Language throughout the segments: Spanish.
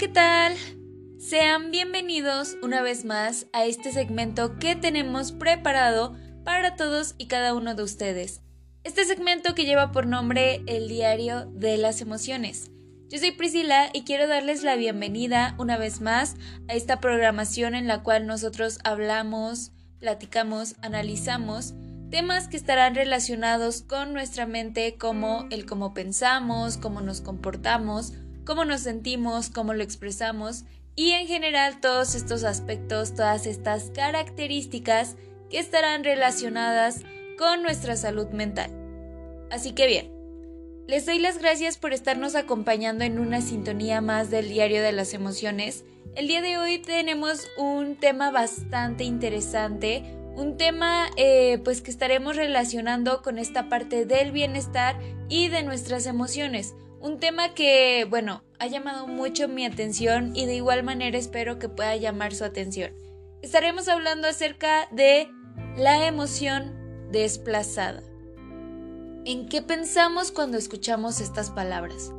¿qué tal? Sean bienvenidos una vez más a este segmento que tenemos preparado para todos y cada uno de ustedes. Este segmento que lleva por nombre El Diario de las Emociones. Yo soy Priscila y quiero darles la bienvenida una vez más a esta programación en la cual nosotros hablamos, platicamos, analizamos temas que estarán relacionados con nuestra mente como el cómo pensamos, cómo nos comportamos, cómo nos sentimos, cómo lo expresamos y en general todos estos aspectos, todas estas características que estarán relacionadas con nuestra salud mental. Así que bien, les doy las gracias por estarnos acompañando en una sintonía más del diario de las emociones. El día de hoy tenemos un tema bastante interesante, un tema eh, pues que estaremos relacionando con esta parte del bienestar y de nuestras emociones. Un tema que, bueno, ha llamado mucho mi atención y de igual manera espero que pueda llamar su atención. Estaremos hablando acerca de la emoción desplazada. ¿En qué pensamos cuando escuchamos estas palabras?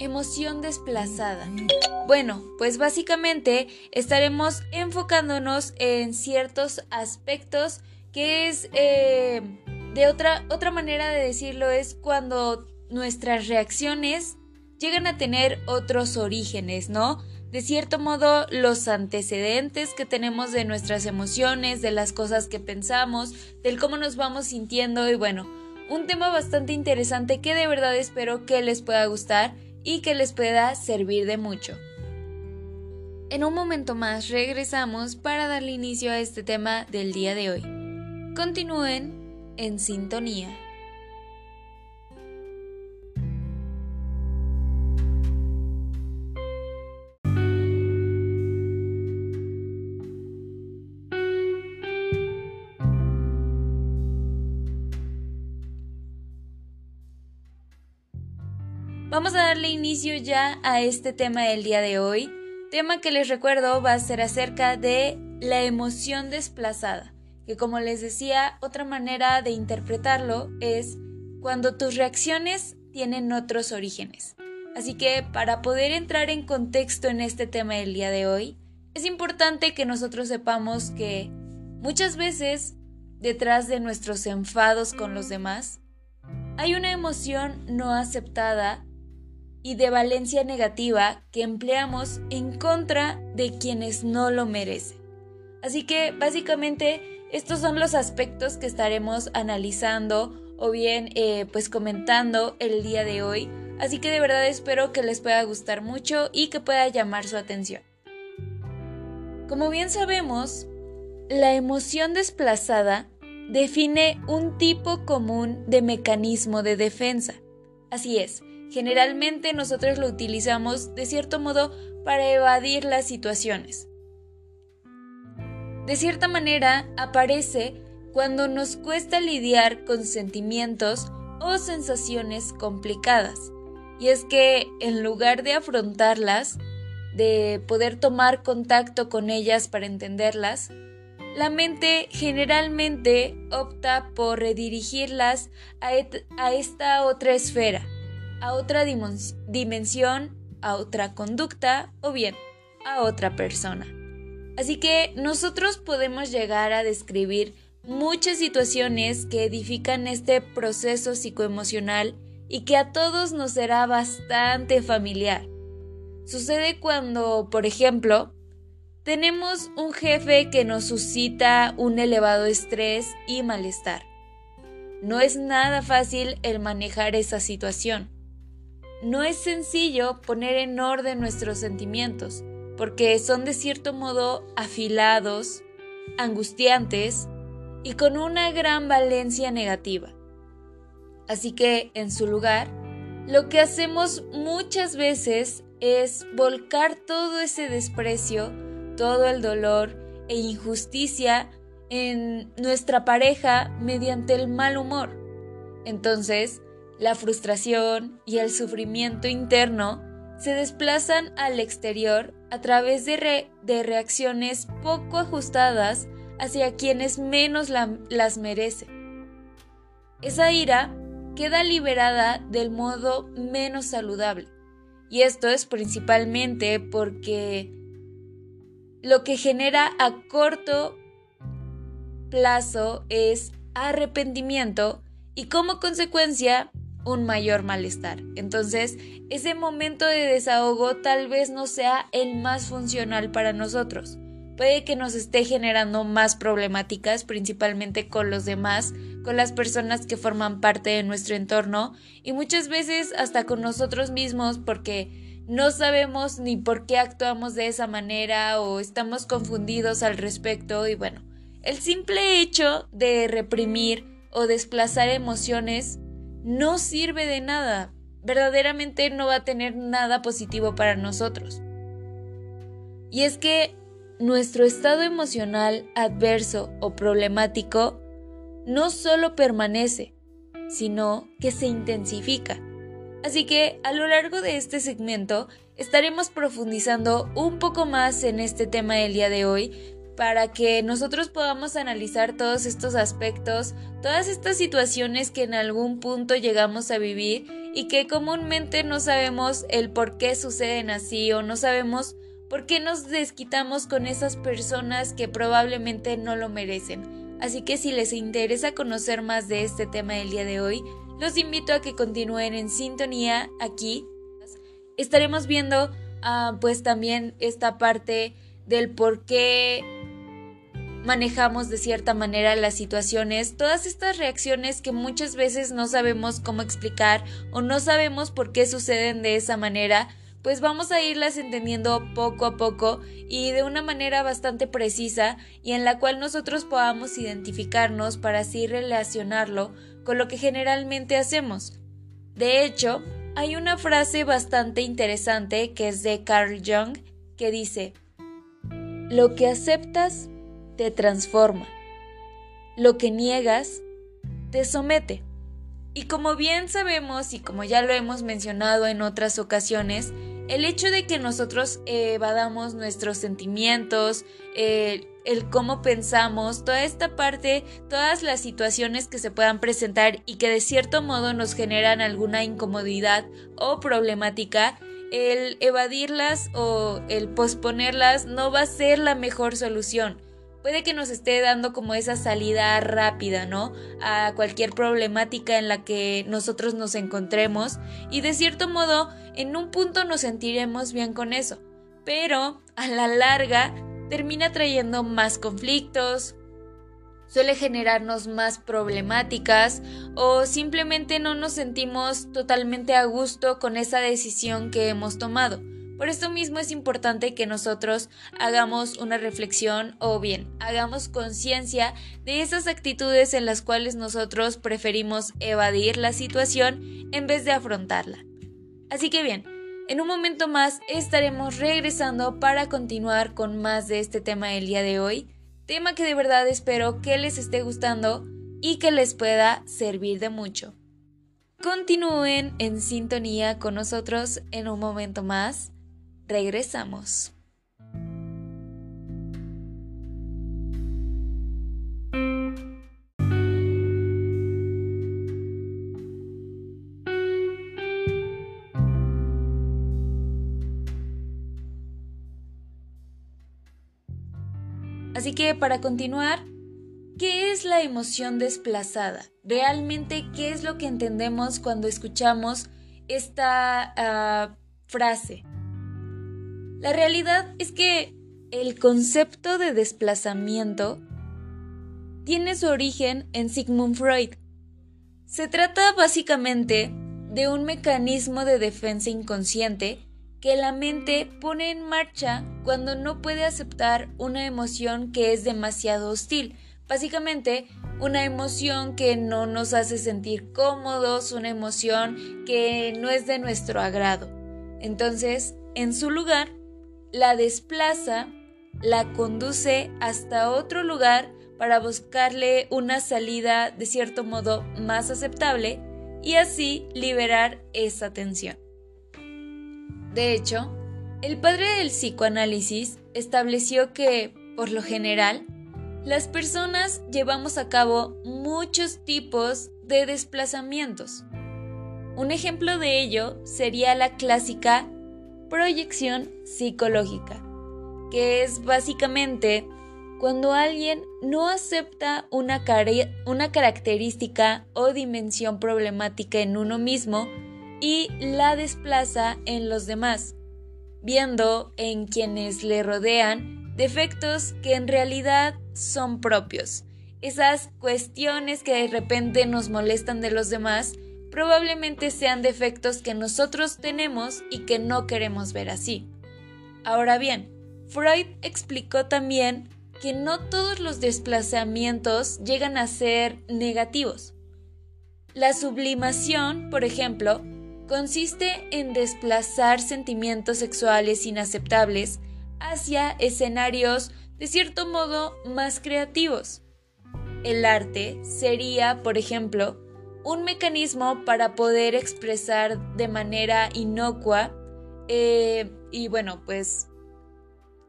Emoción desplazada. Bueno, pues básicamente estaremos enfocándonos en ciertos aspectos que es eh, de otra, otra manera de decirlo es cuando nuestras reacciones llegan a tener otros orígenes, ¿no? De cierto modo, los antecedentes que tenemos de nuestras emociones, de las cosas que pensamos, del cómo nos vamos sintiendo y bueno, un tema bastante interesante que de verdad espero que les pueda gustar y que les pueda servir de mucho. En un momento más regresamos para darle inicio a este tema del día de hoy. Continúen en sintonía. Vamos a darle inicio ya a este tema del día de hoy. Tema que les recuerdo va a ser acerca de la emoción desplazada, que como les decía, otra manera de interpretarlo es cuando tus reacciones tienen otros orígenes. Así que para poder entrar en contexto en este tema del día de hoy, es importante que nosotros sepamos que muchas veces detrás de nuestros enfados con los demás hay una emoción no aceptada y de valencia negativa que empleamos en contra de quienes no lo merecen. Así que básicamente estos son los aspectos que estaremos analizando o bien eh, pues comentando el día de hoy. Así que de verdad espero que les pueda gustar mucho y que pueda llamar su atención. Como bien sabemos, la emoción desplazada define un tipo común de mecanismo de defensa. Así es, Generalmente nosotros lo utilizamos de cierto modo para evadir las situaciones. De cierta manera aparece cuando nos cuesta lidiar con sentimientos o sensaciones complicadas. Y es que en lugar de afrontarlas, de poder tomar contacto con ellas para entenderlas, la mente generalmente opta por redirigirlas a, a esta otra esfera, a otra dimensión, a otra conducta o bien a otra persona. Así que nosotros podemos llegar a describir muchas situaciones que edifican este proceso psicoemocional y que a todos nos será bastante familiar. Sucede cuando, por ejemplo, tenemos un jefe que nos suscita un elevado estrés y malestar. No es nada fácil el manejar esa situación. No es sencillo poner en orden nuestros sentimientos, porque son de cierto modo afilados, angustiantes y con una gran valencia negativa. Así que, en su lugar, lo que hacemos muchas veces es volcar todo ese desprecio, todo el dolor e injusticia en nuestra pareja mediante el mal humor. Entonces, la frustración y el sufrimiento interno se desplazan al exterior a través de, reacciones poco ajustadas hacia quienes menos las merecen. Esa ira queda liberada del modo menos saludable Y esto es principalmente porque lo que genera a corto plazo es arrepentimiento y como consecuencia un mayor malestar. Entonces, ese momento de desahogo tal vez no sea el más funcional para nosotros. Puede que nos esté generando más problemáticas, principalmente con los demás, con las personas que forman parte de nuestro entorno y muchas veces hasta con nosotros mismos porque no sabemos ni por qué actuamos de esa manera o estamos confundidos al respecto y bueno, el simple hecho de reprimir o desplazar emociones no sirve de nada, verdaderamente no va a tener nada positivo para nosotros. Y es que nuestro estado emocional adverso o problemático no solo permanece, sino que se intensifica. Así que a lo largo de este segmento estaremos profundizando un poco más en este tema del día de hoy para que nosotros podamos analizar todos estos aspectos, todas estas situaciones que en algún punto llegamos a vivir y que comúnmente no sabemos el por qué suceden así o no sabemos por qué nos desquitamos con esas personas que probablemente no lo merecen. Así que si les interesa conocer más de este tema del día de hoy, los invito a que continúen en sintonía aquí. Estaremos viendo ah, pues también esta parte del por qué manejamos de cierta manera las situaciones, todas estas reacciones que muchas veces no sabemos cómo explicar o no sabemos por qué suceden de esa manera, pues vamos a irlas entendiendo poco a poco y de una manera bastante precisa y en la cual nosotros podamos identificarnos para así relacionarlo con lo que generalmente hacemos. De hecho, hay una frase bastante interesante que es de Carl Jung que dice, lo que aceptas te transforma. Lo que niegas te somete. Y como bien sabemos y como ya lo hemos mencionado en otras ocasiones, el hecho de que nosotros evadamos nuestros sentimientos, el cómo pensamos, toda esta parte, todas las situaciones que se puedan presentar y que de cierto modo nos generan alguna incomodidad o problemática, el evadirlas o el posponerlas no va a ser la mejor solución puede que nos esté dando como esa salida rápida, ¿no? A cualquier problemática en la que nosotros nos encontremos y de cierto modo en un punto nos sentiremos bien con eso, pero a la larga termina trayendo más conflictos, suele generarnos más problemáticas o simplemente no nos sentimos totalmente a gusto con esa decisión que hemos tomado. Por esto mismo es importante que nosotros hagamos una reflexión o bien hagamos conciencia de esas actitudes en las cuales nosotros preferimos evadir la situación en vez de afrontarla. Así que bien, en un momento más estaremos regresando para continuar con más de este tema del día de hoy, tema que de verdad espero que les esté gustando y que les pueda servir de mucho. Continúen en sintonía con nosotros en un momento más Regresamos. Así que para continuar, ¿qué es la emoción desplazada? Realmente, ¿qué es lo que entendemos cuando escuchamos esta ah, frase? La realidad es que el concepto de desplazamiento tiene su origen en Sigmund Freud. Se trata básicamente de un mecanismo de defensa inconsciente que la mente pone en marcha cuando no puede aceptar una emoción que es demasiado hostil. Básicamente, una emoción que no nos hace sentir cómodos, una emoción que no es de nuestro agrado. Entonces, en su lugar, la desplaza, la conduce hasta otro lugar para buscarle una salida de cierto modo más aceptable y así liberar esa tensión. De hecho, el padre del psicoanálisis estableció que, por lo general, las personas llevamos a cabo muchos tipos de desplazamientos. Un ejemplo de ello sería la clásica proyección psicológica, que es básicamente cuando alguien no acepta una, una, característica o dimensión problemática en uno mismo y la desplaza en los demás, viendo en quienes le rodean defectos que en realidad son propios. Esas cuestiones que de repente nos molestan de los demás probablemente sean defectos que nosotros tenemos y que no queremos ver así. Ahora bien, Freud explicó también que no todos los desplazamientos llegan a ser negativos. La sublimación, por ejemplo, consiste en desplazar sentimientos sexuales inaceptables hacia escenarios de cierto modo más creativos. El arte sería, por ejemplo, un mecanismo para poder expresar de manera inocua eh, y bueno, pues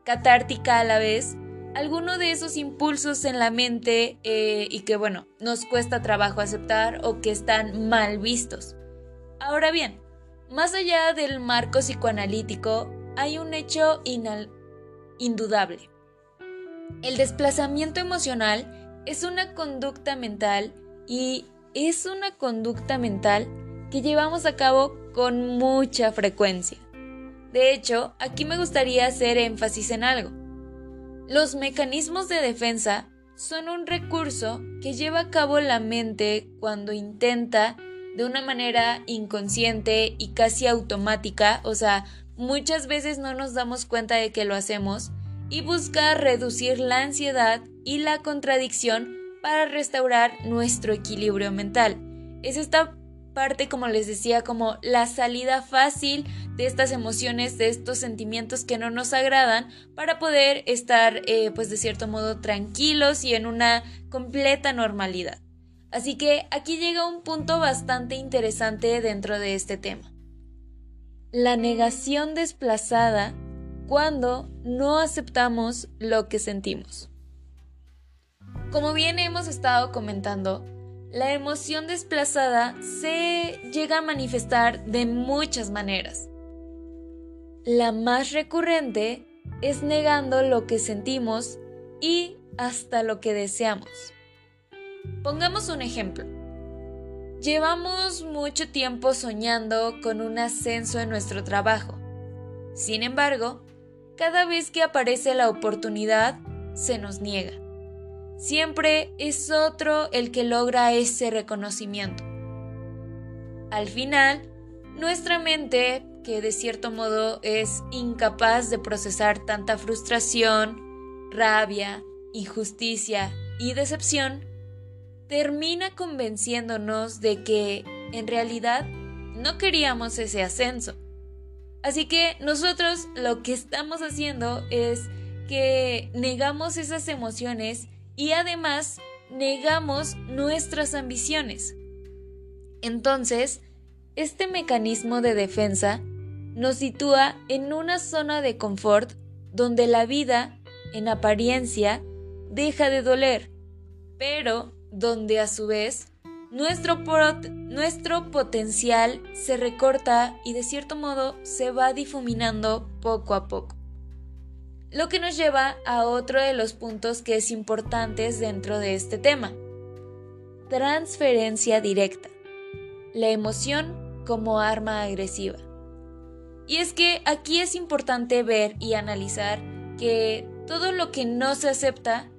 catártica a la vez alguno de esos impulsos en la mente eh, y que bueno, nos cuesta trabajo aceptar o que están mal vistos. Ahora bien, más allá del marco psicoanalítico, hay un hecho indudable. El desplazamiento emocional es una conducta mental y es una conducta mental que llevamos a cabo con mucha frecuencia. De hecho, aquí me gustaría hacer énfasis en algo. Los mecanismos de defensa son un recurso que lleva a cabo la mente cuando intenta de una manera inconsciente y casi automática, o sea, muchas veces no nos damos cuenta de que lo hacemos, y busca reducir la ansiedad y la contradicción para restaurar nuestro equilibrio mental. Es esta parte, como les decía, como la salida fácil de estas emociones, de estos sentimientos que no nos agradan, para poder estar, eh, pues de cierto modo, tranquilos y en una completa normalidad. Así que aquí llega un punto bastante interesante dentro de este tema. La negación desplazada cuando no aceptamos lo que sentimos. Como bien hemos estado comentando, la emoción desplazada se llega a manifestar de muchas maneras. La más recurrente es negando lo que sentimos y hasta lo que deseamos. Pongamos un ejemplo. Llevamos mucho tiempo soñando con un ascenso en nuestro trabajo. Sin embargo, cada vez que aparece la oportunidad, se nos niega siempre es otro el que logra ese reconocimiento. Al final, nuestra mente, que de cierto modo es incapaz de procesar tanta frustración, rabia, injusticia y decepción, termina convenciéndonos de que, en realidad, no queríamos ese ascenso. Así que nosotros lo que estamos haciendo es que negamos esas emociones y además negamos nuestras ambiciones. Entonces, este mecanismo de defensa nos sitúa en una zona de confort donde la vida, en apariencia, deja de doler, pero donde a su vez nuestro, nuestro potencial se recorta y de cierto modo se va difuminando poco a poco. Lo que nos lleva a otro de los puntos que es importantes dentro de este tema. Transferencia directa. La emoción como arma agresiva. Y es que aquí es importante ver y analizar que todo lo que no se acepta,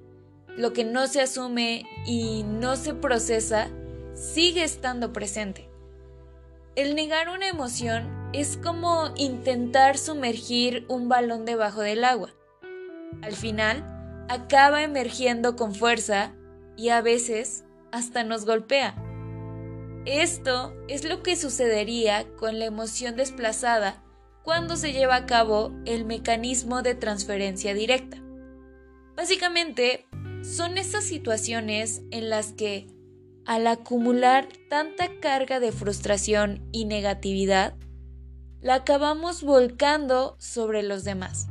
lo que no se asume y no se procesa, sigue estando presente. El negar una emoción es como intentar sumergir un balón debajo del agua. Al final, acaba emergiendo con fuerza y a veces hasta nos golpea. Esto es lo que sucedería con la emoción desplazada cuando se lleva a cabo el mecanismo de transferencia directa. Básicamente, son esas situaciones en las que, al acumular tanta carga de frustración y negatividad, la acabamos volcando sobre los demás.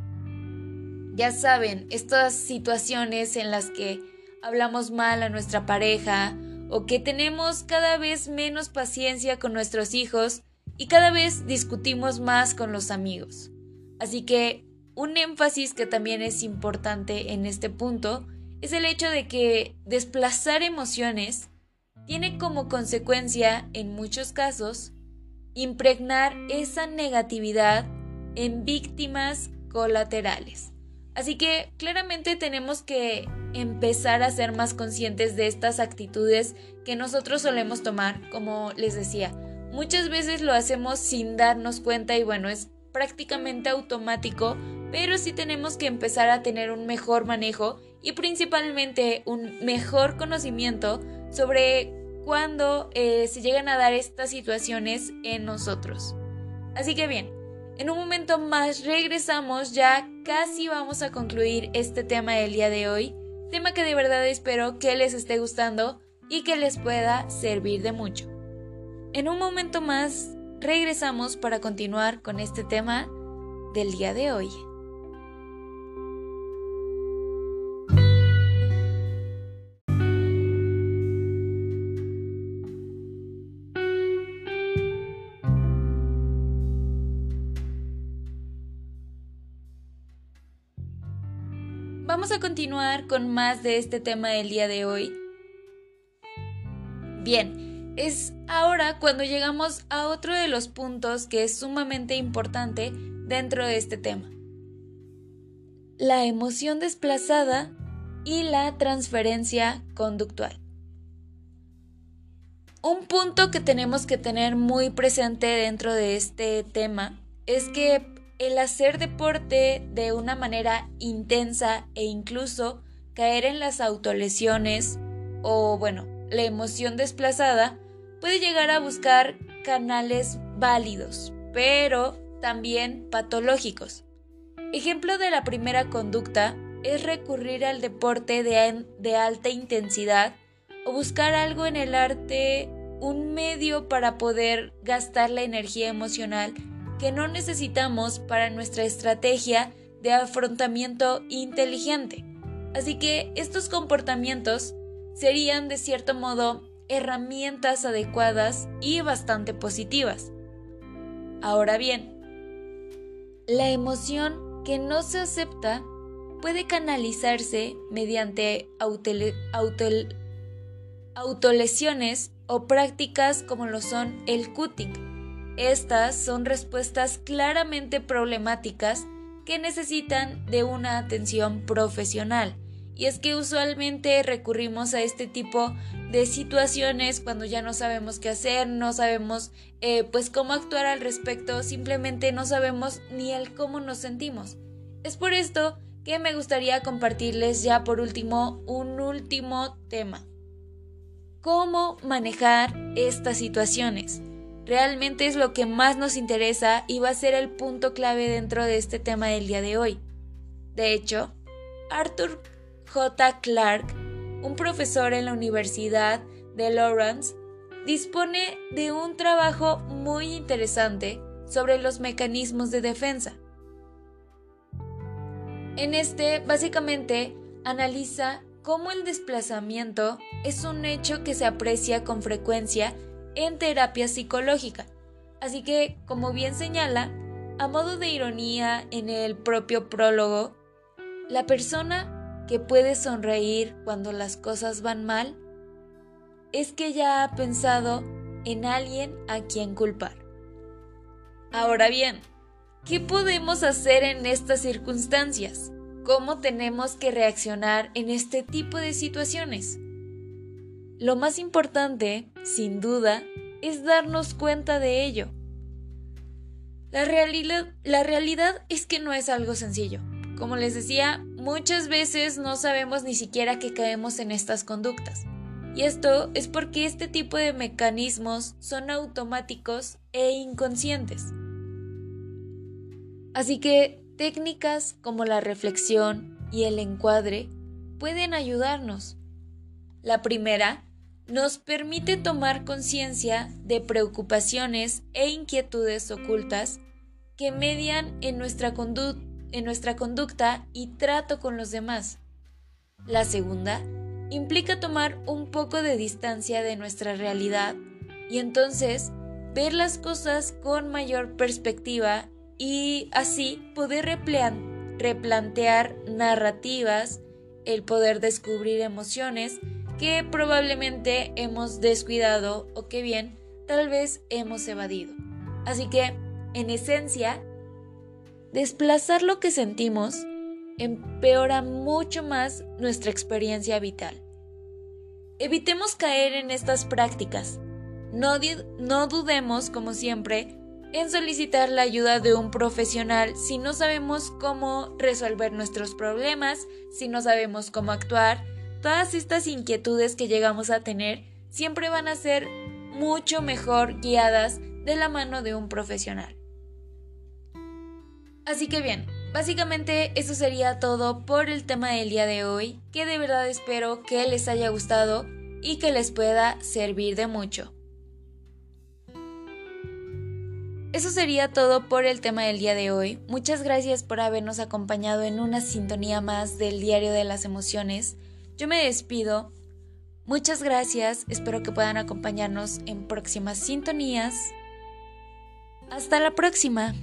Ya saben, estas situaciones en las que hablamos mal a nuestra pareja o que tenemos cada vez menos paciencia con nuestros hijos y cada vez discutimos más con los amigos. Así que un énfasis que también es importante en este punto es el hecho de que desplazar emociones tiene como consecuencia, en muchos casos, impregnar esa negatividad en víctimas colaterales. Así que claramente tenemos que empezar a ser más conscientes de estas actitudes que nosotros solemos tomar, como les decía. Muchas veces lo hacemos sin darnos cuenta y bueno, es prácticamente automático, pero sí tenemos que empezar a tener un mejor manejo y principalmente un mejor conocimiento sobre cuándo eh, se llegan a dar estas situaciones en nosotros. Así que bien, en un momento más regresamos, ya casi vamos a concluir este tema del día de hoy, tema que de verdad espero que les esté gustando y que les pueda servir de mucho. En un momento más regresamos para continuar con este tema del día de hoy. Continuar con más de este tema del día de hoy. Bien, es ahora cuando llegamos a otro de los puntos que es sumamente importante dentro de este tema. La emoción desplazada y la transferencia conductual. Un punto que tenemos que tener muy presente dentro de este tema es que el hacer deporte de una manera intensa e incluso caer en las autolesiones o bueno, la emoción desplazada puede llegar a buscar canales válidos, pero también patológicos. Ejemplo de la primera conducta es recurrir al deporte de, alta intensidad o buscar algo en el arte, un medio para poder gastar la energía emocional que no necesitamos para nuestra estrategia de afrontamiento inteligente. Así que estos comportamientos serían de cierto modo herramientas adecuadas y bastante positivas. Ahora bien, la emoción que no se acepta puede canalizarse mediante autolesiones o prácticas como lo son el cutting, estas son respuestas claramente problemáticas que necesitan de una atención profesional. Y es que usualmente recurrimos a este tipo de situaciones cuando ya no sabemos qué hacer, no sabemos eh, pues cómo actuar al respecto, simplemente no sabemos ni el cómo nos sentimos. Es por esto que me gustaría compartirles ya por último un último tema. ¿Cómo manejar estas situaciones? Realmente es lo que más nos interesa y va a ser el punto clave dentro de este tema del día de hoy. De hecho, Arthur J. Clarke, un profesor en la Universidad de Lawrence, dispone de un trabajo muy interesante sobre los mecanismos de defensa. En este, básicamente, analiza cómo el desplazamiento es un hecho que se aprecia con frecuencia en terapia psicológica. Así que, como bien señala, a modo de ironía en el propio prólogo, la persona que puede sonreír cuando las cosas van mal es que ya ha pensado en alguien a quien culpar. Ahora bien, ¿qué podemos hacer en estas circunstancias? ¿Cómo tenemos que reaccionar en este tipo de situaciones? Lo más importante, sin duda, es darnos cuenta de ello. La realidad, es que no es algo sencillo. Como les decía, muchas veces no sabemos ni siquiera que caemos en estas conductas. Y esto es porque este tipo de mecanismos son automáticos e inconscientes. Así que técnicas como la reflexión y el encuadre pueden ayudarnos. La primera nos permite tomar conciencia de preocupaciones e inquietudes ocultas que median en nuestra, conducta y trato con los demás. La segunda implica tomar un poco de distancia de nuestra realidad y entonces ver las cosas con mayor perspectiva y así poder replantear narrativas, el poder descubrir emociones que probablemente hemos descuidado o que bien tal vez hemos evadido. Así que, en esencia, desplazar lo que sentimos empeora mucho más nuestra experiencia vital. Evitemos caer en estas prácticas. No, no, dudemos, como siempre, en solicitar la ayuda de un profesional si no sabemos cómo resolver nuestros problemas, si no sabemos cómo actuar. Todas estas inquietudes que llegamos a tener siempre van a ser mucho mejor guiadas de la mano de un profesional. Así que bien, básicamente eso sería todo por el tema del día de hoy, que de verdad espero que les haya gustado y que les pueda servir de mucho. Eso sería todo por el tema del día de hoy. Muchas gracias por habernos acompañado en una sintonía más del Diario de las Emociones. Yo me despido Muchas gracias, espero que puedan acompañarnos en próximas sintonías. Hasta la próxima.